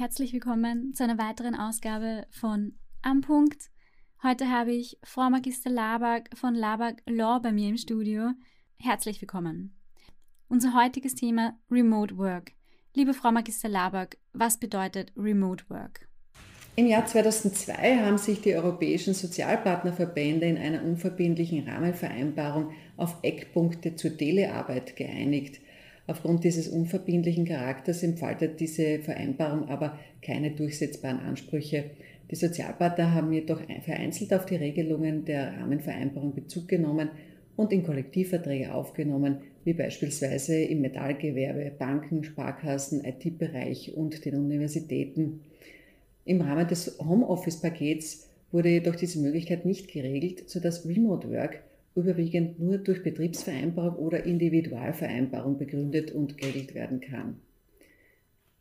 Herzlich willkommen zu einer weiteren Ausgabe von Am Punkt. Heute habe ich Frau Magister Labak von Labak Law bei mir im Studio. Herzlich willkommen. Unser heutiges Thema Remote Work. Liebe Frau Magister Labak, was bedeutet Remote Work? Im Jahr 2002 haben sich die europäischen Sozialpartnerverbände in einer unverbindlichen Rahmenvereinbarung auf Eckpunkte zur Telearbeit geeinigt. Aufgrund dieses unverbindlichen Charakters entfaltet diese Vereinbarung aber keine durchsetzbaren Ansprüche. Die Sozialpartner haben jedoch vereinzelt auf die Regelungen der Rahmenvereinbarung Bezug genommen und in Kollektivverträge aufgenommen, wie beispielsweise im Metallgewerbe, Banken, Sparkassen, IT-Bereich und den Universitäten. Im Rahmen des Homeoffice-Pakets wurde jedoch diese Möglichkeit nicht geregelt, sodass Remote Work überwiegend nur durch Betriebsvereinbarung oder Individualvereinbarung begründet und geregelt werden kann.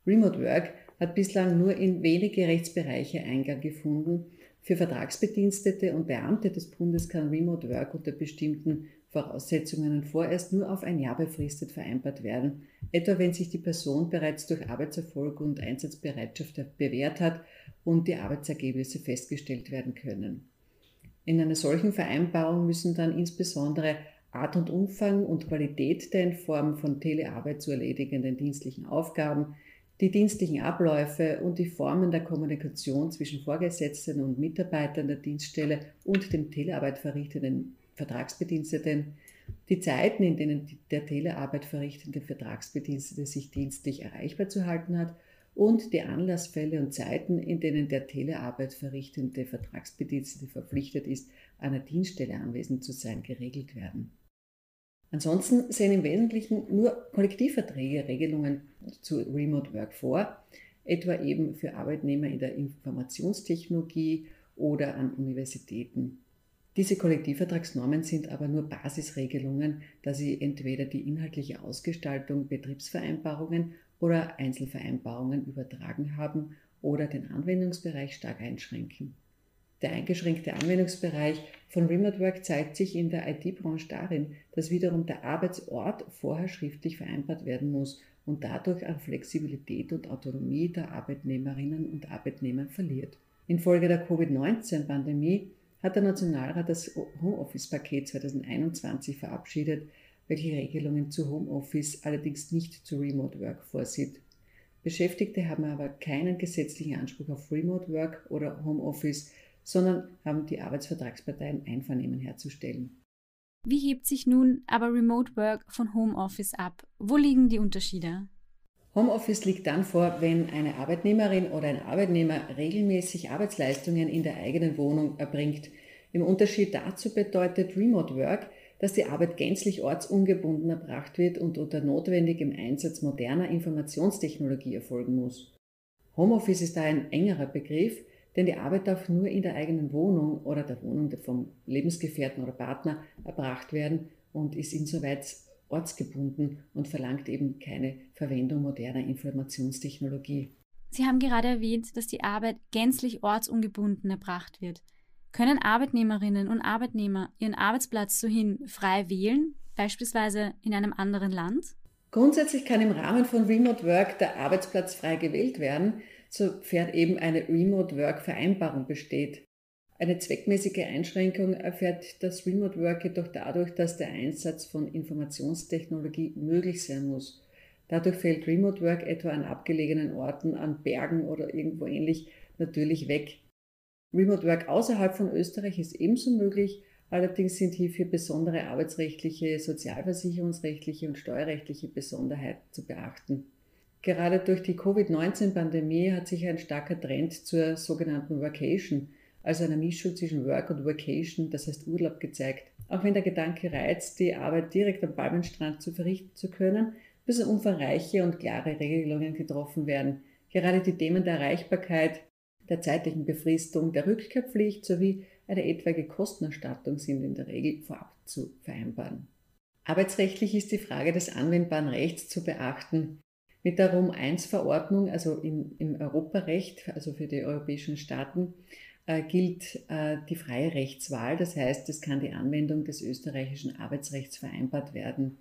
Remote Work hat bislang nur in wenige Rechtsbereiche Eingang gefunden. Für Vertragsbedienstete und Beamte des Bundes kann Remote Work unter bestimmten Voraussetzungen vorerst nur auf ein Jahr befristet vereinbart werden, etwa wenn sich die Person bereits durch Arbeitserfolg und Einsatzbereitschaft bewährt hat und die Arbeitsergebnisse festgestellt werden können. In einer solchen Vereinbarung müssen dann insbesondere Art und Umfang und Qualität der in Form von Telearbeit zu erledigenden dienstlichen Aufgaben, die dienstlichen Abläufe und die Formen der Kommunikation zwischen Vorgesetzten und Mitarbeitern der Dienststelle und dem Telearbeit verrichtenden Vertragsbediensteten, die Zeiten, in denen der Telearbeit verrichtende Vertragsbedienstete sich dienstlich erreichbar zu halten hat und die Anlassfälle und Zeiten, in denen der Telearbeit verrichtende Vertragsbedienstete verpflichtet ist, an der Dienststelle anwesend zu sein, geregelt werden. Ansonsten sehen im Wesentlichen nur Kollektivverträge Regelungen zu Remote Work vor, etwa eben für Arbeitnehmer in der Informationstechnologie oder an Universitäten. Diese Kollektivvertragsnormen sind aber nur Basisregelungen, da sie entweder die inhaltliche Ausgestaltung Betriebsvereinbarungen oder Einzelvereinbarungen übertragen haben oder den Anwendungsbereich stark einschränken. Der eingeschränkte Anwendungsbereich von Remote Work zeigt sich in der IT-Branche darin, dass wiederum der Arbeitsort vorher schriftlich vereinbart werden muss und dadurch an Flexibilität und Autonomie der Arbeitnehmerinnen und Arbeitnehmer verliert. Infolge der Covid-19-Pandemie hat der Nationalrat das Homeoffice-Paket 2021 verabschiedet, welche Regelungen zu Homeoffice allerdings nicht zu Remote Work vorsieht. Beschäftigte haben aber keinen gesetzlichen Anspruch auf Remote Work oder Homeoffice, sondern haben die Arbeitsvertragsparteien Einvernehmen herzustellen. Wie hebt sich nun aber Remote Work von Homeoffice ab? Wo liegen die Unterschiede? Homeoffice liegt dann vor, wenn eine Arbeitnehmerin oder ein Arbeitnehmer regelmäßig Arbeitsleistungen in der eigenen Wohnung erbringt. Im Unterschied dazu bedeutet Remote Work, dass die Arbeit gänzlich ortsungebunden erbracht wird und unter notwendigem Einsatz moderner Informationstechnologie erfolgen muss. Homeoffice ist da ein engerer Begriff, denn die Arbeit darf nur in der eigenen Wohnung oder der Wohnung vom Lebensgefährten oder Partner erbracht werden und ist insoweit ortsgebunden und verlangt eben keine Verwendung moderner Informationstechnologie. Sie haben gerade erwähnt, dass die Arbeit gänzlich ortsungebunden erbracht wird. Können Arbeitnehmerinnen und Arbeitnehmer ihren Arbeitsplatz sohin frei wählen, beispielsweise in einem anderen Land? Grundsätzlich kann im Rahmen von Remote Work der Arbeitsplatz frei gewählt werden, sofern eben eine Remote Work Vereinbarung besteht. Eine zweckmäßige Einschränkung erfährt das Remote Work jedoch dadurch, dass der Einsatz von Informationstechnologie möglich sein muss. Dadurch fällt Remote Work etwa an abgelegenen Orten, an Bergen oder irgendwo ähnlich natürlich weg. Remote Work außerhalb von Österreich ist ebenso möglich, allerdings sind hierfür besondere arbeitsrechtliche, sozialversicherungsrechtliche und steuerrechtliche Besonderheiten zu beachten. Gerade durch die Covid-19-Pandemie hat sich ein starker Trend zur sogenannten Workation, also einer Mischung zwischen Work und Vacation, das heißt Urlaub, gezeigt. Auch wenn der Gedanke reizt, die Arbeit direkt am Palmenstrand zu verrichten zu können, müssen umfangreiche und klare Regelungen getroffen werden. Gerade die Themen der Erreichbarkeit, der zeitlichen Befristung, der Rückkehrpflicht sowie eine etwaige Kostenerstattung sind in der Regel vorab zu vereinbaren. Arbeitsrechtlich ist die Frage des anwendbaren Rechts zu beachten. Mit der Rom-1-Verordnung, also im, im Europarecht, also für die europäischen Staaten, äh, gilt äh, die freie Rechtswahl. Das heißt, es kann die Anwendung des österreichischen Arbeitsrechts vereinbart werden.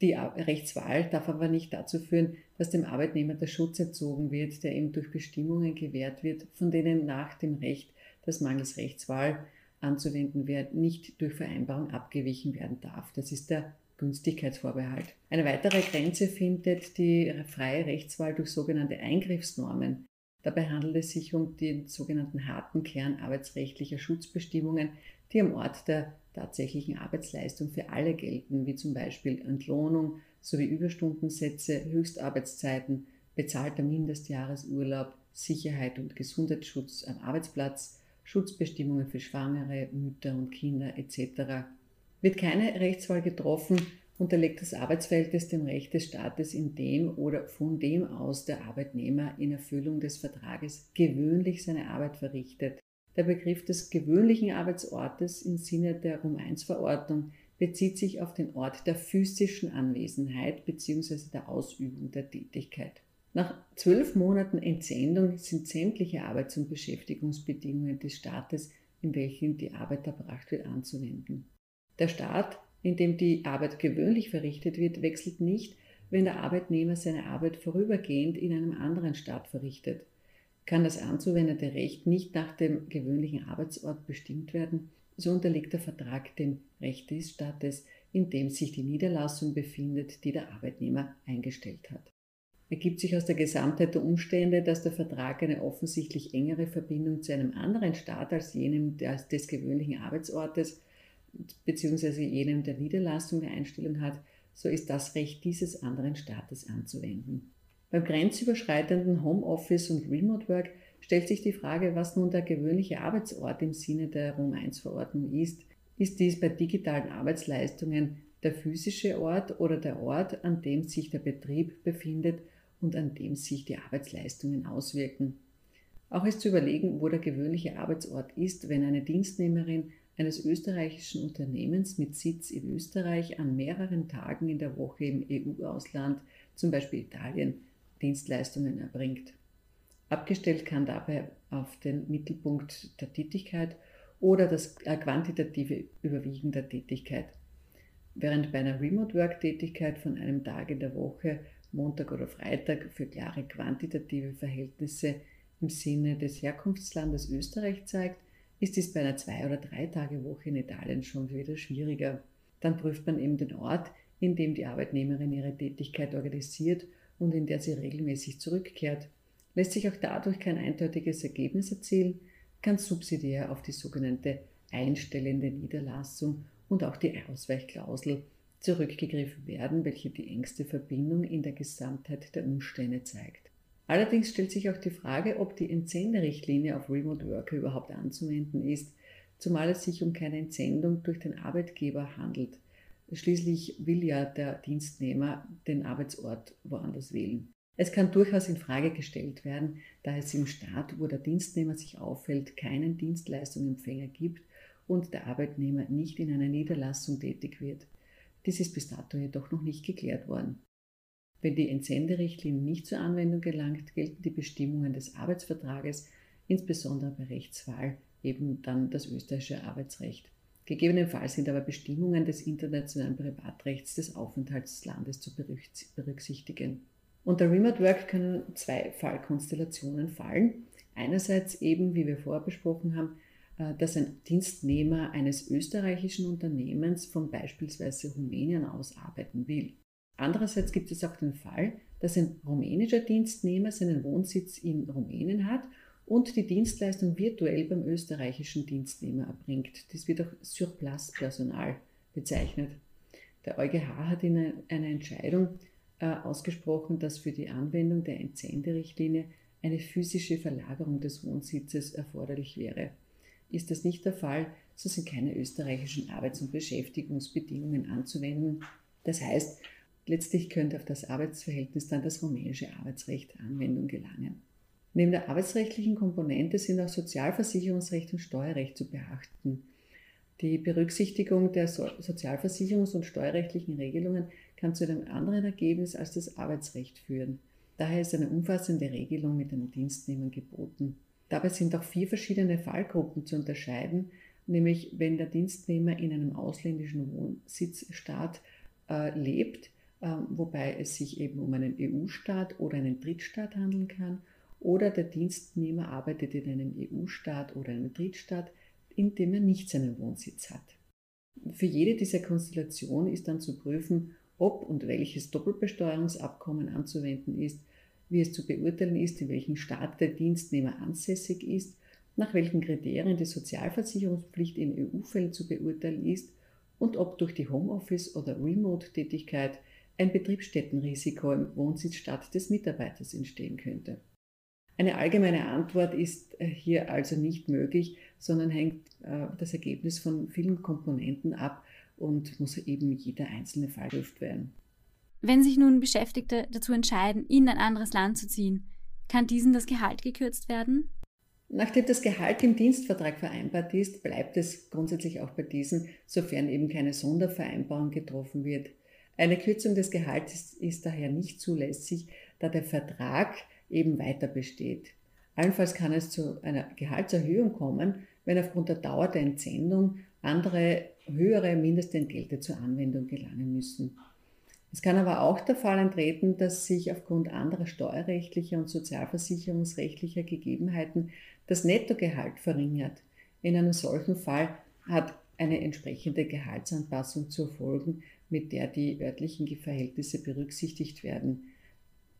Die Rechtswahl darf aber nicht dazu führen, dass dem Arbeitnehmer der Schutz entzogen wird, der ihm durch Bestimmungen gewährt wird, von denen nach dem Recht das mangels Rechtswahl anzuwenden wäre, nicht durch Vereinbarung abgewichen werden darf. Das ist der Günstigkeitsvorbehalt. Eine weitere Grenze findet die freie Rechtswahl durch sogenannte Eingriffsnormen. Dabei handelt es sich um den sogenannten harten Kern arbeitsrechtlicher Schutzbestimmungen, die am Ort der tatsächlichen Arbeitsleistung für alle gelten, wie zum Beispiel Entlohnung sowie Überstundensätze, Höchstarbeitszeiten, bezahlter Mindestjahresurlaub, Sicherheit und Gesundheitsschutz am Arbeitsplatz, Schutzbestimmungen für Schwangere, Mütter und Kinder etc. Wird keine Rechtswahl getroffen, unterlegt das Arbeitsverhältnis dem Recht des Staates, in dem oder von dem aus der Arbeitnehmer in Erfüllung des Vertrages gewöhnlich seine Arbeit verrichtet. Der Begriff des gewöhnlichen Arbeitsortes im Sinne der Rum-1-Verordnung bezieht sich auf den Ort der physischen Anwesenheit bzw. der Ausübung der Tätigkeit. Nach zwölf Monaten Entsendung sind sämtliche Arbeits- und Beschäftigungsbedingungen des Staates, in welchen die Arbeit erbracht wird, anzuwenden. Der Staat, in dem die Arbeit gewöhnlich verrichtet wird, wechselt nicht, wenn der Arbeitnehmer seine Arbeit vorübergehend in einem anderen Staat verrichtet. Kann das anzuwendende Recht nicht nach dem gewöhnlichen Arbeitsort bestimmt werden, so unterliegt der Vertrag dem Recht des Staates, in dem sich die Niederlassung befindet, die der Arbeitnehmer eingestellt hat ergibt sich aus der Gesamtheit der Umstände, dass der Vertrag eine offensichtlich engere Verbindung zu einem anderen Staat als jenem des, des gewöhnlichen Arbeitsortes bzw. jenem der Niederlassung der Einstellung hat, so ist das Recht dieses anderen Staates anzuwenden. Beim grenzüberschreitenden Homeoffice und Remote Work stellt sich die Frage, was nun der gewöhnliche Arbeitsort im Sinne der Rom 1 Verordnung ist. Ist dies bei digitalen Arbeitsleistungen der physische Ort oder der Ort, an dem sich der Betrieb befindet und an dem sich die Arbeitsleistungen auswirken. Auch ist zu überlegen, wo der gewöhnliche Arbeitsort ist, wenn eine Dienstnehmerin eines österreichischen Unternehmens mit Sitz in Österreich an mehreren Tagen in der Woche im EU-Ausland, zum Beispiel Italien, Dienstleistungen erbringt. Abgestellt kann dabei auf den Mittelpunkt der Tätigkeit oder das äh, quantitative Überwiegen der Tätigkeit. Während bei einer Remote-Work-Tätigkeit von einem Tag in der Woche Montag oder Freitag für klare quantitative Verhältnisse im Sinne des Herkunftslandes Österreich zeigt, ist dies bei einer Zwei- oder Drei-Tage-Woche in Italien schon wieder schwieriger. Dann prüft man eben den Ort, in dem die Arbeitnehmerin ihre Tätigkeit organisiert und in der sie regelmäßig zurückkehrt. Lässt sich auch dadurch kein eindeutiges Ergebnis erzielen, kann subsidiär auf die sogenannte einstellende Niederlassung und auch die Ausweichklausel zurückgegriffen werden, welche die engste Verbindung in der Gesamtheit der Umstände zeigt. Allerdings stellt sich auch die Frage, ob die Entsenderichtlinie auf Remote Worker überhaupt anzuwenden ist, zumal es sich um keine Entsendung durch den Arbeitgeber handelt. Schließlich will ja der Dienstnehmer den Arbeitsort woanders wählen. Es kann durchaus in Frage gestellt werden, da es im Staat, wo der Dienstnehmer sich aufhält, keinen Dienstleistungsempfänger gibt und der Arbeitnehmer nicht in einer Niederlassung tätig wird. Dies ist bis dato jedoch noch nicht geklärt worden. Wenn die Entsenderichtlinie nicht zur Anwendung gelangt, gelten die Bestimmungen des Arbeitsvertrages, insbesondere bei Rechtswahl, eben dann das österreichische Arbeitsrecht. Gegebenenfalls sind aber Bestimmungen des internationalen Privatrechts des Aufenthaltslandes zu berücksichtigen. Unter Remote Work können zwei Fallkonstellationen fallen. Einerseits eben, wie wir vorher besprochen haben, äh, dass ein Dienstnehmer eines österreichischen Unternehmens von beispielsweise Rumänien aus arbeiten will. Andererseits gibt es auch den Fall, dass ein rumänischer Dienstnehmer seinen Wohnsitz in Rumänien hat und die Dienstleistung virtuell beim österreichischen Dienstnehmer erbringt. Das wird auch Surplus-Personal bezeichnet. Der EuGH hat in einer Entscheidung äh, ausgesprochen, dass für die Anwendung der Entsenderichtlinie eine physische Verlagerung des Wohnsitzes erforderlich wäre. Ist das nicht der Fall, so sind keine österreichischen Arbeits- und Beschäftigungsbedingungen anzuwenden. Das heißt, letztlich könnte auf das Arbeitsverhältnis dann das rumänische Arbeitsrecht Anwendung gelangen. Neben der arbeitsrechtlichen Komponente sind auch Sozialversicherungsrecht und Steuerrecht zu beachten. Die Berücksichtigung der sozialversicherungs- und steuerrechtlichen Regelungen kann zu einem anderen Ergebnis als das Arbeitsrecht führen. Daher ist eine umfassende Regelung mit einem Dienstnehmer geboten. Dabei sind auch vier verschiedene Fallgruppen zu unterscheiden, nämlich wenn der Dienstnehmer in einem ausländischen Wohnsitzstaat äh, lebt ähm, wobei es sich eben um einen EU-Staat oder einen Drittstaat handeln kann, oder der Dienstnehmer arbeitet in einem EU-Staat oder einem Drittstaat, in dem er nicht seinen Wohnsitz hat. Für jede dieser Konstellationen ist dann zu prüfen, ob und welches Doppelbesteuerungsabkommen anzuwenden ist, wie es zu beurteilen ist, in welchem Staat der Dienstnehmer ansässig ist, nach welchen Kriterien die Sozialversicherungspflicht in EU-Fällen zu beurteilen ist und ob durch die Homeoffice- oder Remote-Tätigkeit ein Betriebsstättenrisiko im Wohnsitzstaat des Mitarbeiters entstehen könnte. Eine allgemeine Antwort ist äh, hier also nicht möglich, sondern hängt äh, das Ergebnis von vielen Komponenten ab und muss eben jeder einzelne Fall geprüft werden. Wenn sich nun Beschäftigte dazu entscheiden, in ein anderes Land zu ziehen, kann diesen das Gehalt gekürzt werden? Nachdem das Gehalt im Dienstvertrag vereinbart ist, bleibt es grundsätzlich auch bei diesen, sofern eben keine Sondervereinbarung getroffen wird. Eine Kürzung des Gehalts ist daher nicht zulässig, da der Vertrag eben weiter besteht. Allenfalls kann es zu einer Gehaltserhöhung kommen, wenn aufgrund der Dauer der Entsendung andere höhere Mindestentgelte zur Anwendung gelangen müssen. Es kann aber auch der Fall eintreten, dass sich aufgrund anderer steuerrechtlicher und sozialversicherungsrechtlicher Gegebenheiten das Nettogehalt verringert. In einem solchen Fall hat eine entsprechende Gehaltsanpassung zu erfolgen, mit der die örtlichen Verhältnisse berücksichtigt werden.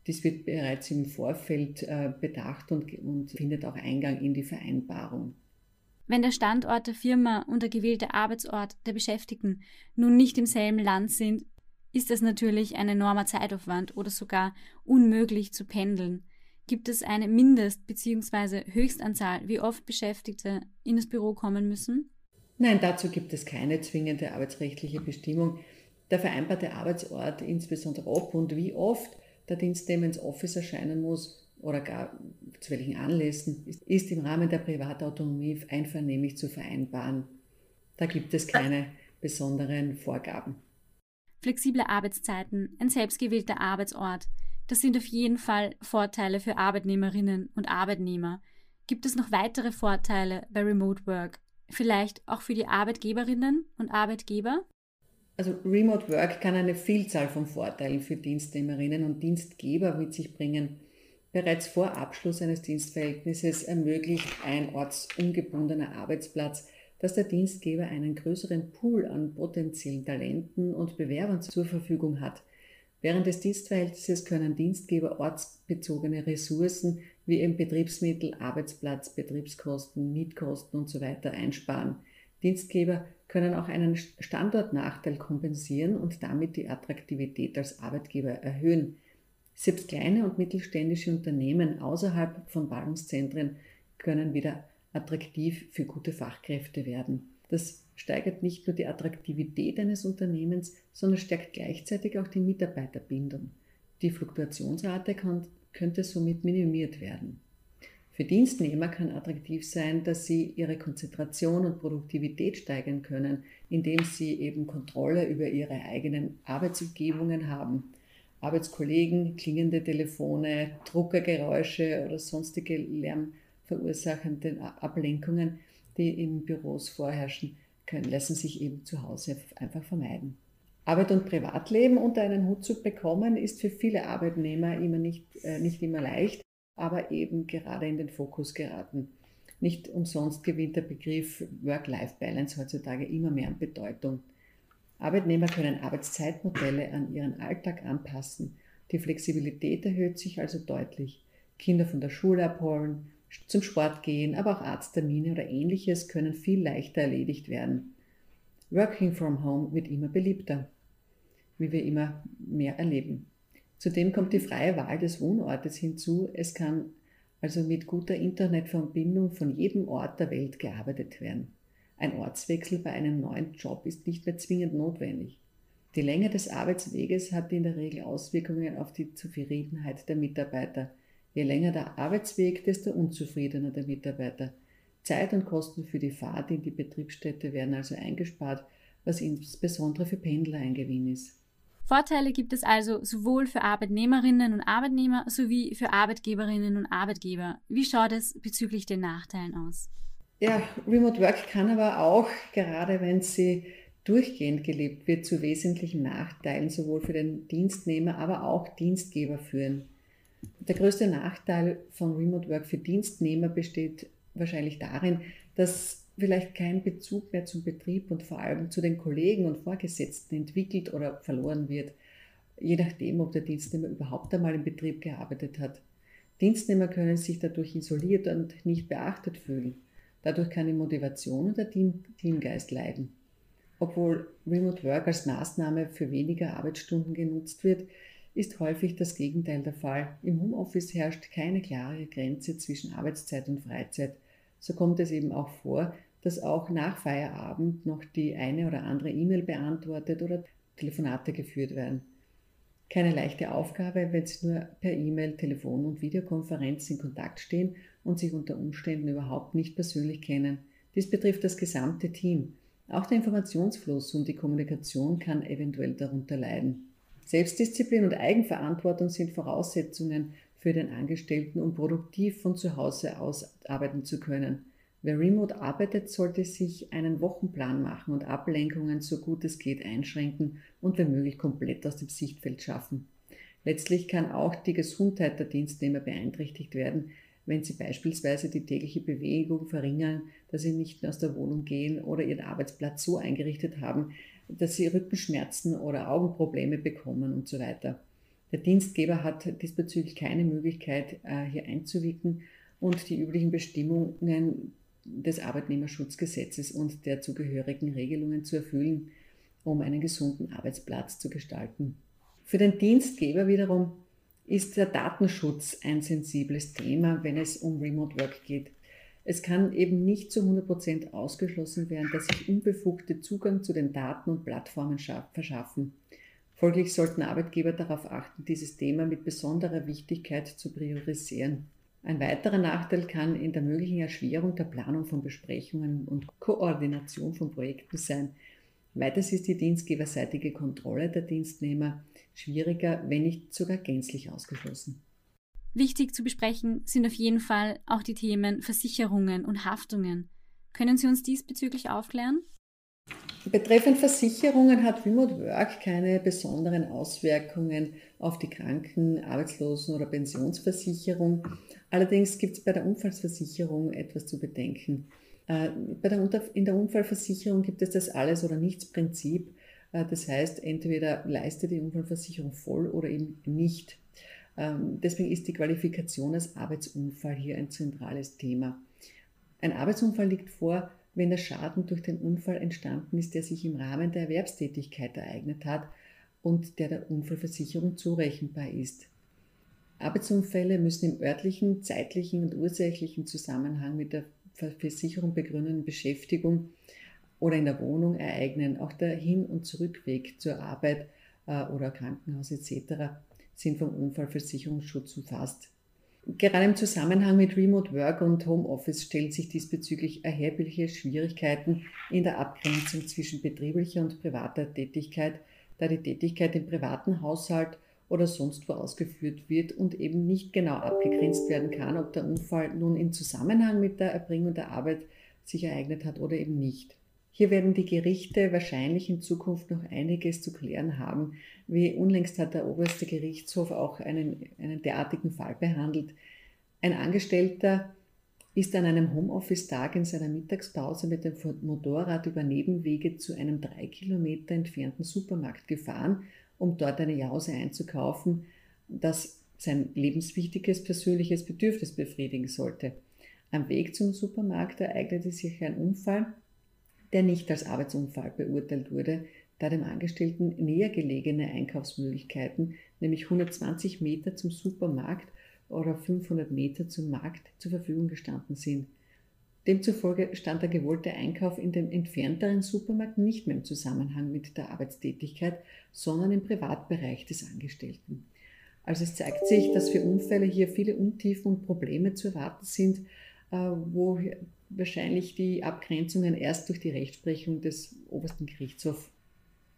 Dies wird bereits im Vorfeld äh, bedacht und, und findet auch Eingang in die Vereinbarung. Wenn der Standort der Firma und der gewählte Arbeitsort der Beschäftigten nun nicht im selben Land sind, ist es natürlich ein enormer Zeitaufwand oder sogar unmöglich zu pendeln. Gibt es eine Mindest- bzw. Höchstanzahl, wie oft Beschäftigte in das Büro kommen müssen? Nein, dazu gibt es keine zwingende arbeitsrechtliche Bestimmung. Der vereinbarte Arbeitsort, insbesondere ob und wie oft der Dienstnehmer ins Office erscheinen muss oder gar zu welchen Anlässen, ist im Rahmen der Privatautonomie einvernehmlich zu vereinbaren. Da gibt es keine besonderen Vorgaben. Flexible Arbeitszeiten, ein selbstgewählter Arbeitsort, das sind auf jeden Fall Vorteile für Arbeitnehmerinnen und Arbeitnehmer. Gibt es noch weitere Vorteile bei Remote Work? Vielleicht auch für die Arbeitgeberinnen und Arbeitgeber? Also Remote Work kann eine Vielzahl von Vorteilen für Dienstnehmerinnen und Dienstgeber mit sich bringen. Bereits vor Abschluss eines Dienstverhältnisses ermöglicht ein ortsungebundener Arbeitsplatz, dass der Dienstgeber einen größeren Pool an potenziellen Talenten und Bewerbern zur Verfügung hat. Während des Dienstverhältnisses können Dienstgeber ortsbezogene Ressourcen wie eben Betriebsmittel, Arbeitsplatz, Betriebskosten, Mietkosten usw. So einsparen. Dienstgeber können auch einen Standortnachteil kompensieren und damit die Attraktivität als Arbeitgeber erhöhen. Selbst kleine und mittelständische Unternehmen außerhalb von Ballungszentren können wieder attraktiv für gute Fachkräfte werden. Das steigert nicht nur die Attraktivität eines Unternehmens, sondern stärkt gleichzeitig auch die Mitarbeiterbindung. Die Fluktuationsrate kann, könnte somit minimiert werden. Für Dienstnehmer kann attraktiv sein, dass sie ihre Konzentration und Produktivität steigern können, indem sie eben Kontrolle über ihre eigenen Arbeitsumgebungen haben. Arbeitskollegen, klingende Telefone, Druckergeräusche oder sonstige lärmverursachende Ablenkungen, die in Büros vorherrschen, können, lassen sich eben zu Hause einfach vermeiden. Arbeit und Privatleben unter einen Hut zu bekommen, ist für viele Arbeitnehmer immer nicht, äh, nicht immer leicht aber eben gerade in den Fokus geraten. Nicht umsonst gewinnt der Begriff Work-Life-Balance heutzutage immer mehr an Bedeutung. Arbeitnehmer können Arbeitszeitmodelle an ihren Alltag anpassen. Die Flexibilität erhöht sich also deutlich. Kinder von der Schule abholen, zum Sport gehen, aber auch Arzttermine oder ähnliches können viel leichter erledigt werden. Working from Home wird immer beliebter, wie wir immer mehr erleben. Zudem kommt die freie Wahl des Wohnortes hinzu. Es kann also mit guter Internetverbindung von jedem Ort der Welt gearbeitet werden. Ein Ortswechsel bei einem neuen Job ist nicht mehr zwingend notwendig. Die Länge des Arbeitsweges hat in der Regel Auswirkungen auf die Zufriedenheit der Mitarbeiter. Je länger der Arbeitsweg, desto unzufriedener der Mitarbeiter. Zeit und Kosten für die Fahrt in die Betriebsstätte werden also eingespart, was insbesondere für Pendler ein Gewinn ist. Vorteile gibt es also sowohl für Arbeitnehmerinnen und Arbeitnehmer sowie für Arbeitgeberinnen und Arbeitgeber. Wie schaut es bezüglich den Nachteilen aus? Ja, Remote Work kann aber auch, gerade wenn Sie durchgehend gelebt wird, zu wesentlichen Nachteilen sowohl für den Dienstnehmer, aber auch Dienstgeber führen. Der größte Nachteil von Remote Work für Dienstnehmer besteht wahrscheinlich darin, dass vielleicht kein Bezug mehr zum Betrieb und vor allem zu den Kollegen und Vorgesetzten entwickelt oder verloren wird, je nachdem, ob der Dienstnehmer überhaupt einmal im Betrieb gearbeitet hat. Dienstnehmer können sich dadurch isoliert und nicht beachtet fühlen. Dadurch kann die Motivation und der Team Teamgeist leiden. Obwohl Remote Work als Maßnahme für weniger Arbeitsstunden genutzt wird, ist häufig das Gegenteil der Fall. Im Homeoffice herrscht keine klare Grenze zwischen Arbeitszeit und Freizeit. So kommt es eben auch vor, dass auch nach Feierabend noch die eine oder andere E-Mail beantwortet oder Telefonate geführt werden. Keine leichte Aufgabe, wenn Sie nur per E-Mail, Telefon und Videokonferenz in Kontakt stehen und sich unter Umständen überhaupt nicht persönlich kennen. Dies betrifft das gesamte Team. Auch der Informationsfluss und die Kommunikation kann eventuell darunter leiden. Selbstdisziplin und Eigenverantwortung sind Voraussetzungen für den Angestellten, um produktiv von zu Hause aus arbeiten zu können. Wer remote arbeitet, sollte sich einen Wochenplan machen und Ablenkungen so gut es geht einschränken und wenn möglich komplett aus dem Sichtfeld schaffen. Letztlich kann auch die Gesundheit der Dienstnehmer beeinträchtigt werden, wenn sie beispielsweise die tägliche Bewegung verringern, dass sie nicht mehr aus der Wohnung gehen oder ihren Arbeitsplatz so eingerichtet haben, dass sie Rückenschmerzen oder Augenprobleme bekommen und so weiter. Der Dienstgeber hat diesbezüglich keine Möglichkeit, äh, hier einzuwirken und die üblichen Bestimmungen des Arbeitnehmerschutzgesetzes und der zugehörigen Regelungen zu erfüllen, um einen gesunden Arbeitsplatz zu gestalten. Für den Dienstgeber wiederum ist der Datenschutz ein sensibles Thema, wenn es um Remote Work geht. Es kann eben nicht zu 100% ausgeschlossen werden, dass sich Unbefugte Zugang zu den Daten und Plattformen verschaffen. Folglich sollten Arbeitgeber darauf achten, dieses Thema mit besonderer Wichtigkeit zu priorisieren. Ein weiterer Nachteil kann in der möglichen Erschwerung der Planung von Besprechungen und Koordination von Projekten sein. Weiters ist die dienstgeberseitige Kontrolle der Dienstnehmer schwieriger, wenn nicht sogar gänzlich ausgeschlossen. Wichtig zu besprechen sind auf jeden Fall auch die Themen Versicherungen und Haftungen. Können Sie uns diesbezüglich aufklären? Betreffend Versicherungen hat Remote Work keine besonderen Auswirkungen auf die Kranken-, Arbeitslosen- oder Pensionsversicherung. Allerdings gibt es bei der Unfallversicherung etwas zu bedenken. Äh, in der Unfallversicherung gibt es das Alles- oder Nichts-Prinzip. Äh, das heißt, entweder leistet die Unfallversicherung voll oder eben nicht. Ähm, deswegen ist die Qualifikation als Arbeitsunfall hier ein zentrales Thema. Ein Arbeitsunfall liegt vor, wenn der Schaden durch den Unfall entstanden ist, der sich im Rahmen der Erwerbstätigkeit ereignet hat und der der Unfallversicherung zurechenbar ist. Arbeitsunfälle müssen im örtlichen, zeitlichen und ursächlichen Zusammenhang mit der Versicherung begründeten Beschäftigung oder in der Wohnung ereignen. Auch der Hin- und Zurückweg zur Arbeit äh, oder Krankenhaus etc. sind vom Unfallversicherungsschutz umfasst. Gerade im Zusammenhang mit Remote Work und Homeoffice stellen sich diesbezüglich erhebliche Schwierigkeiten in der Abgrenzung zwischen betrieblicher und privater Tätigkeit, da die Tätigkeit im privaten Haushalt oder sonst wo ausgeführt wird und eben nicht genau abgegrenzt werden kann, ob der Unfall nun im Zusammenhang mit der Erbringung der Arbeit sich ereignet hat oder eben nicht. Hier werden die Gerichte wahrscheinlich in Zukunft noch einiges zu klären haben. Wie unlängst hat der oberste Gerichtshof auch einen, einen derartigen Fall behandelt. Ein Angestellter ist an einem Homeoffice-Tag in seiner Mittagspause mit dem Motorrad über Nebenwege zu einem drei Kilometer entfernten Supermarkt gefahren, um dort eine Jause einzukaufen, das sein lebenswichtiges persönliches Bedürfnis befriedigen sollte. Am Weg zum Supermarkt ereignete sich ein Unfall, der nicht als Arbeitsunfall beurteilt wurde, da dem Angestellten näher gelegene Einkaufsmöglichkeiten, nämlich 120 Meter zum Supermarkt oder 500 Meter zum Markt, zur Verfügung gestanden sind. Demzufolge stand der gewollte Einkauf in dem entfernteren Supermarkt nicht mehr im Zusammenhang mit der Arbeitstätigkeit, sondern im Privatbereich des Angestellten. Also es zeigt sich, dass für Unfälle hier viele Untiefen und Probleme zu erwarten sind, wo wahrscheinlich die Abgrenzungen erst durch die Rechtsprechung des obersten Gerichtshofs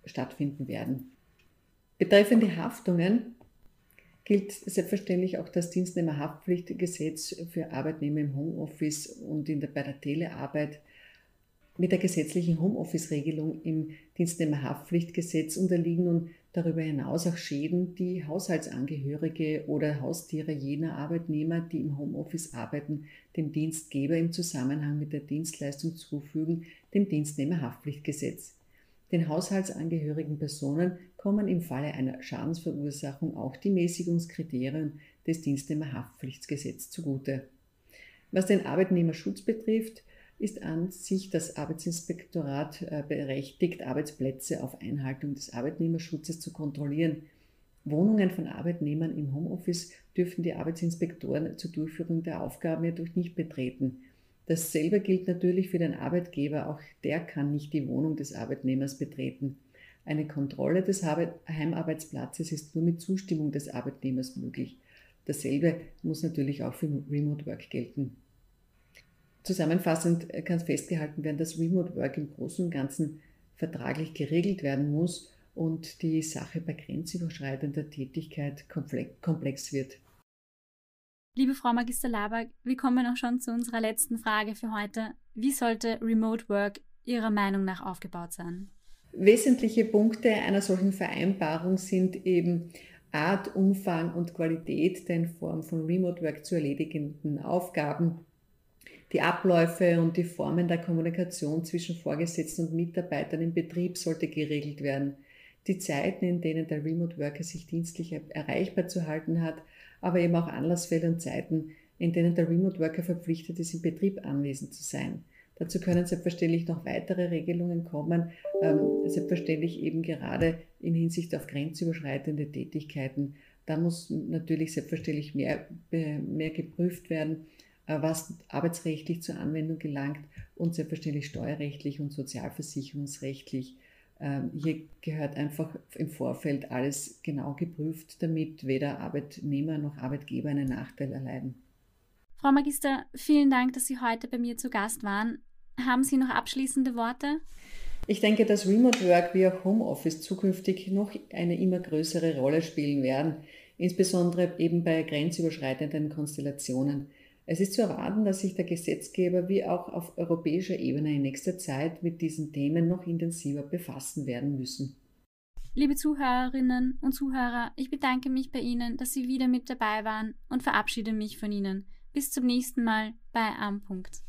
stattfinden werden. Betreffend die Haftungen gilt selbstverständlich auch das Dienstnehmerhaftpflichtgesetz für Arbeitnehmer im Homeoffice und in der, bei der Telearbeit. Mit der gesetzlichen Homeoffice-Regelung im Dienstnehmerhaftpflichtgesetz unterliegen nun darüber hinaus auch Schäden, die Haushaltsangehörige oder Haustiere jener Arbeitnehmer, die im Homeoffice arbeiten, dem Dienstgeber im Zusammenhang mit der Dienstleistung zufügen, dem Dienstnehmerhaftpflichtgesetz. Den haushaltsangehörigen Personen kommen im Falle einer Schadensverursachung auch die Mäßigungskriterien des Dienstnehmerhaftpflichtgesetzes zugute. Was den Arbeitnehmerschutz betrifft, ist an sich das Arbeitsinspektorat äh, berechtigt, Arbeitsplätze auf Einhaltung des Arbeitnehmerschutzes zu kontrollieren. Wohnungen von Arbeitnehmern im Homeoffice dürfen die Arbeitsinspektoren zur Durchführung der Aufgaben jedoch nicht betreten. Dasselbe gilt natürlich für den Arbeitgeber, auch der kann nicht die Wohnung des Arbeitnehmers betreten. Eine Kontrolle des Heimarbeitsplatzes ist nur mit Zustimmung des Arbeitnehmers möglich. Dasselbe muss natürlich auch für Remote Work gelten. Zusammenfassend kann festgehalten werden, dass Remote Work im Großen und Ganzen vertraglich geregelt werden muss und die Sache bei grenzüberschreitender Tätigkeit komplex wird. Liebe Frau Magister Laberg, wir kommen auch schon zu unserer letzten Frage für heute. Wie sollte Remote Work Ihrer Meinung nach aufgebaut sein? Wesentliche Punkte einer solchen Vereinbarung sind eben Art, Umfang und Qualität der in Form von Remote Work zu erledigenden Aufgaben, die Abläufe und die Formen der Kommunikation zwischen Vorgesetzten und Mitarbeitern im Betrieb sollte geregelt werden. Die Zeiten, in denen der Remote Worker sich dienstlich erreichbar zu halten hat, aber eben auch Anlassfälle und Zeiten, in denen der Remote Worker verpflichtet ist, im Betrieb anwesend zu sein. Dazu können selbstverständlich noch weitere Regelungen kommen, ähm, selbstverständlich eben gerade in Hinsicht auf grenzüberschreitende Tätigkeiten. Da muss natürlich selbstverständlich mehr, mehr geprüft werden, was arbeitsrechtlich zur Anwendung gelangt und selbstverständlich steuerrechtlich und sozialversicherungsrechtlich. Ähm, hier gehört einfach im Vorfeld alles genau geprüft, damit weder Arbeitnehmer noch Arbeitgeber einen Nachteil erleiden. Frau Magister, vielen Dank, dass Sie heute bei mir zu Gast waren. Haben Sie noch abschließende Worte? Ich denke, dass Remote Work wie auch Homeoffice zukünftig noch eine immer größere Rolle spielen werden, insbesondere eben bei grenzüberschreitenden Konstellationen. Es ist zu erwarten, dass sich der Gesetzgeber wie auch auf europäischer Ebene in nächster Zeit mit diesen Themen noch intensiver befassen werden müssen. Liebe Zuhörerinnen und Zuhörer, ich bedanke mich bei Ihnen, dass Sie wieder mit dabei waren und verabschiede mich von Ihnen. Bis zum nächsten Mal bei Am Punkt.